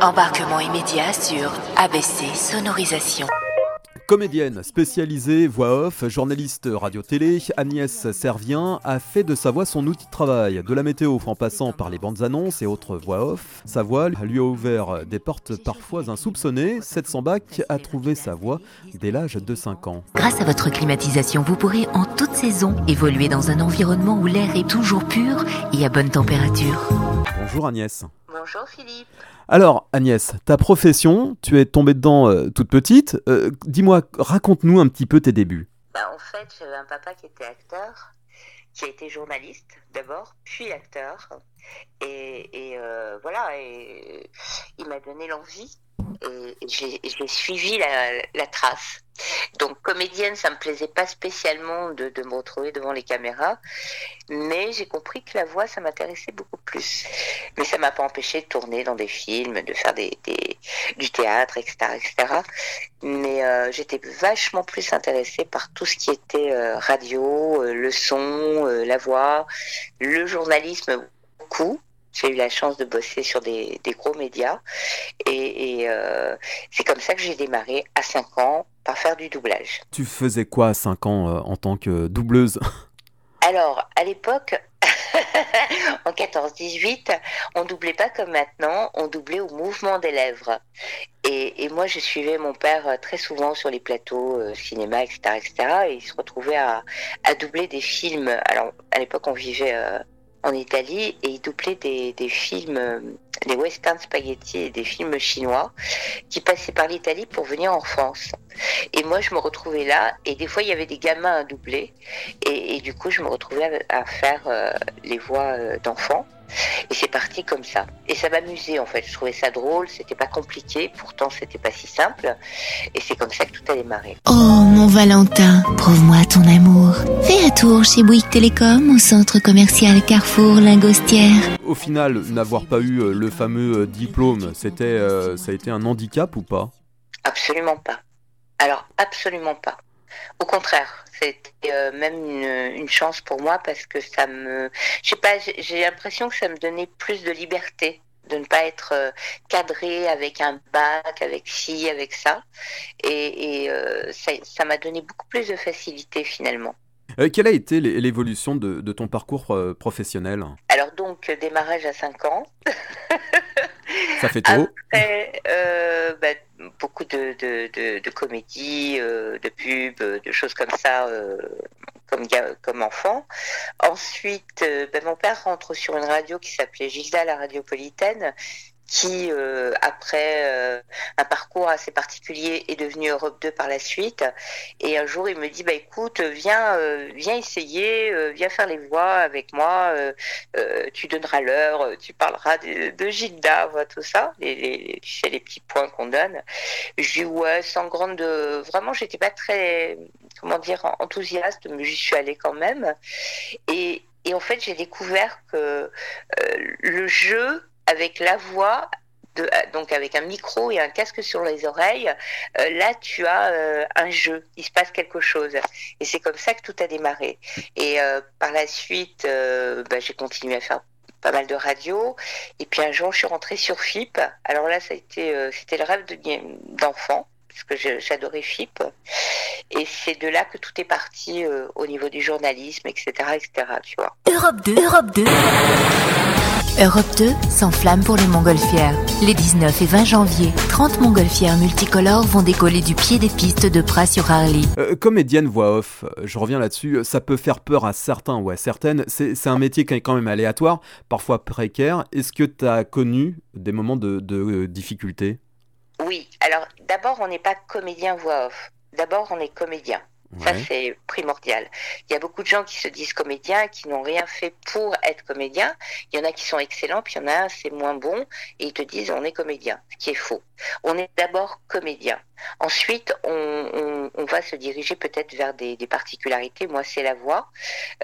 Embarquement immédiat sur ABC Sonorisation. Comédienne spécialisée voix off, journaliste radio-télé, Agnès Servien a fait de sa voix son outil de travail. De la météo en passant par les bandes annonces et autres voix off, sa voix lui a ouvert des portes parfois insoupçonnées. 700 bac a trouvé sa voix dès l'âge de 5 ans. Grâce à votre climatisation, vous pourrez en toute saison évoluer dans un environnement où l'air est toujours pur et à bonne température. Bonjour Agnès. Bonjour Philippe. Alors Agnès, ta profession, tu es tombée dedans euh, toute petite. Euh, dis-moi, raconte-nous un petit peu tes débuts. Bah, en fait, j'avais un papa qui était acteur, qui a été journaliste d'abord, puis acteur. Et, euh, voilà, et il m'a donné l'envie et j'ai suivi la, trace. Donc comédienne, ça me plaisait pas spécialement de, me retrouver devant les caméras, mais j'ai compris que la voix, ça m'intéressait beaucoup plus. Mais ça m'a pas empêché de tourner dans des films, de faire des, du théâtre, etc., etc. Mais euh, j'étais vachement plus intéressée par tout ce qui était euh, radio, euh, le son, la voix, le journalisme beaucoup j'ai eu la chance de bosser sur des, gros médias. Et, euh, c'est comme ça que j'ai démarré à 5 ans par faire du doublage. Tu faisais quoi à 5 ans euh, en tant que doubleuse? Alors, à l'époque, en 14-18, on doublait pas comme maintenant, on doublait au mouvement des lèvres. Et, moi, je suivais mon père euh, très souvent sur les plateaux cinéma, etc., etc. Et il se retrouvait à, doubler des films. Alors, à l'époque, on vivait en Italie et il doublait des, des films, des western spaghetti et des films chinois qui passaient par l'Italie pour venir en France. Et moi, je me retrouvais là et des fois, il y avait des gamins à doubler et, du coup, je me retrouvais à, faire euh, les voix euh, d'enfants. Et c'est parti comme ça. Et ça m'amusait en fait. Je trouvais ça drôle, c'était pas compliqué, pourtant c'était pas si simple. Et c'est comme ça que tout a démarré. Oh mon Valentin, prouve-moi ton amour. Fais un tour chez Bouygues Télécom au centre commercial Carrefour Lingostière. Au final, n'avoir pas eu euh, le fameux euh, diplôme, c'était, euh, ça a été un handicap ou pas? Absolument pas. Alors absolument pas. Au contraire, c'était euh, même une, chance pour moi parce que ça me, je sais pas, j'ai l'impression que ça me donnait plus de liberté de ne pas être euh, cadré avec un bac, avec ci, avec ça, et, euh, ça m'a donné beaucoup plus de facilité finalement. quelle a été l'évolution de, ton parcours professionnel? Alors donc, démarrage à 5 ans. Ça fait tôt. Après, bah, beaucoup de, de, de, comédies, euh, de pubs, de choses comme ça, euh, comme, comme enfant. Ensuite, euh, ben, mon père rentre sur une radio qui s'appelait Gilda, la radiopolitaine, qui, euh, après euh, un parcours assez particulier, est devenu Europe 2 par la suite. Et un jour, il me dit, bah écoute, viens, euh, viens essayer, viens faire les voix avec moi. tu donneras l'heure, tu parleras de, de Gilda, voilà, tout ça, les, les, les petits points qu'on donne. Je dis ouais, sans grande, vraiment, j'étais pas très, comment dire, enthousiaste, mais j'y suis allée quand même. Et, et en fait, j'ai découvert que le jeu avec la voix euh, donc avec un micro et un casque sur les oreilles, euh, là tu as euh, un jeu, il se passe quelque chose. Et c'est comme ça que tout a démarré. Et par la suite, bah, j'ai continué à faire pas mal de radio. Et puis un jour, je suis rentrée sur FIP. Alors là, c'était le rêve d'enfant, parce que j'adorais FIP. Et c'est de là que tout est parti au niveau du journalisme, etc., etc. Tu vois. Europe 2, Europe 2. Europe 2 s'enflamme pour les montgolfières. Les 19 et 20 janvier, 30 montgolfières multicolores vont décoller du pied des pistes de Pras sur Harley. Euh, comédienne voix off, euh, je reviens là-dessus, ça peut faire peur à certains ou à certaines. C'est un métier qui est quand même aléatoire, parfois précaire. Est-ce que tu as connu des moments de, euh, difficulté? Oui, alors d'abord on n'est pas comédien voix off. D'abord on est comédien. Ça, c'est primordial. Il y a beaucoup de gens qui se disent comédiens, qui n'ont rien fait pour être comédien. Il y en a qui sont excellents, puis il y en a c'est moins bon, et ils te disent on est comédien, ce qui est faux. On est d'abord comédien. Ensuite, on, va se diriger peut-être vers des, particularités. Moi, c'est la voix.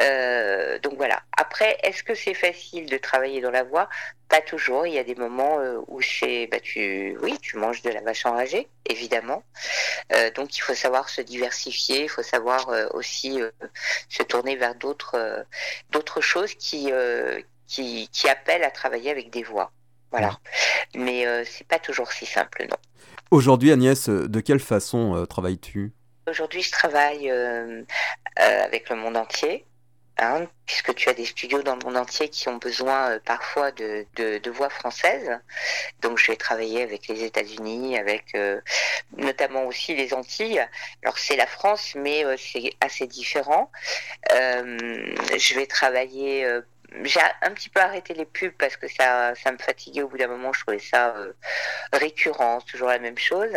Euh, donc voilà. Après, est-ce que c'est facile de travailler dans la voix? Pas toujours. Il y a des moments euh, où c'est, bah, tu, oui, tu manges de la vache enragée, évidemment. Euh, donc il faut savoir se diversifier. Il faut savoir aussi se tourner vers d'autres, d'autres choses qui, qui, qui appellent à travailler avec des voix. Voilà. Mais c'est pas toujours si simple, non. Aujourd'hui, Agnès, de quelle façon travailles-tu? Aujourd'hui, je travaille avec le monde entier. Hein, puisque tu as des studios dans le monde entier qui ont besoin euh, parfois de, de, voix françaises. Donc je vais travailler avec les États-Unis, avec euh, notamment aussi les Antilles. Alors c'est la France, mais euh, c'est assez différent. je vais travailler. j'ai un petit peu arrêté les pubs parce que ça, ça me fatiguait au bout d'un moment. Je trouvais ça récurrent, toujours la même chose.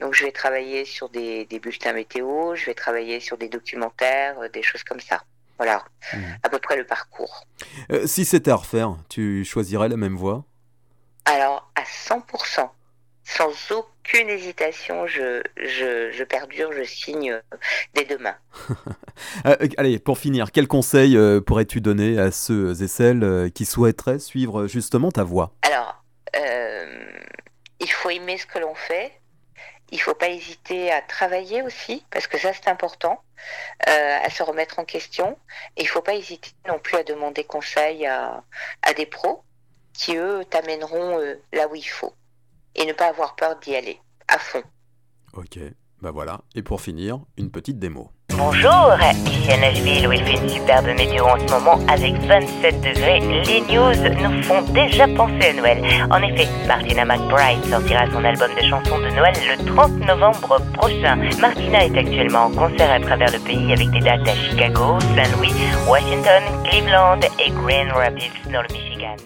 Donc je vais travailler sur des, des bulletins météo, je vais travailler sur des documentaires, des choses comme ça. Voilà, mmh. à peu près le parcours. Euh, si c'était à refaire, tu choisirais la même voie? Alors, à 100%, sans aucune hésitation, je, je, perdure, je signe euh, dès demain. Euh, allez, pour finir, quel conseil pourrais-tu donner à ceux et celles qui souhaiteraient suivre justement ta voie? Alors, il faut aimer ce que l'on fait, il ne faut pas hésiter à travailler aussi, parce que ça c'est important, euh, à se remettre en question. Et il ne faut pas hésiter non plus à demander conseil à, des pros qui, eux, t'amèneront euh, là où il faut. Et ne pas avoir peur d'y aller, à fond. Ok, bah voilà. Et pour finir, une petite démo. Bonjour, ici à Nashville où il fait une superbe météo en ce moment avec 27 degrés. Les news nous font déjà penser à Noël. En effet, Martina McBride sortira son album de chansons de Noël le 30 novembre prochain. Martina est actuellement en concert à travers le pays avec des dates à Chicago, Saint-Louis, Washington, Cleveland et Grand Rapids dans le Michigan.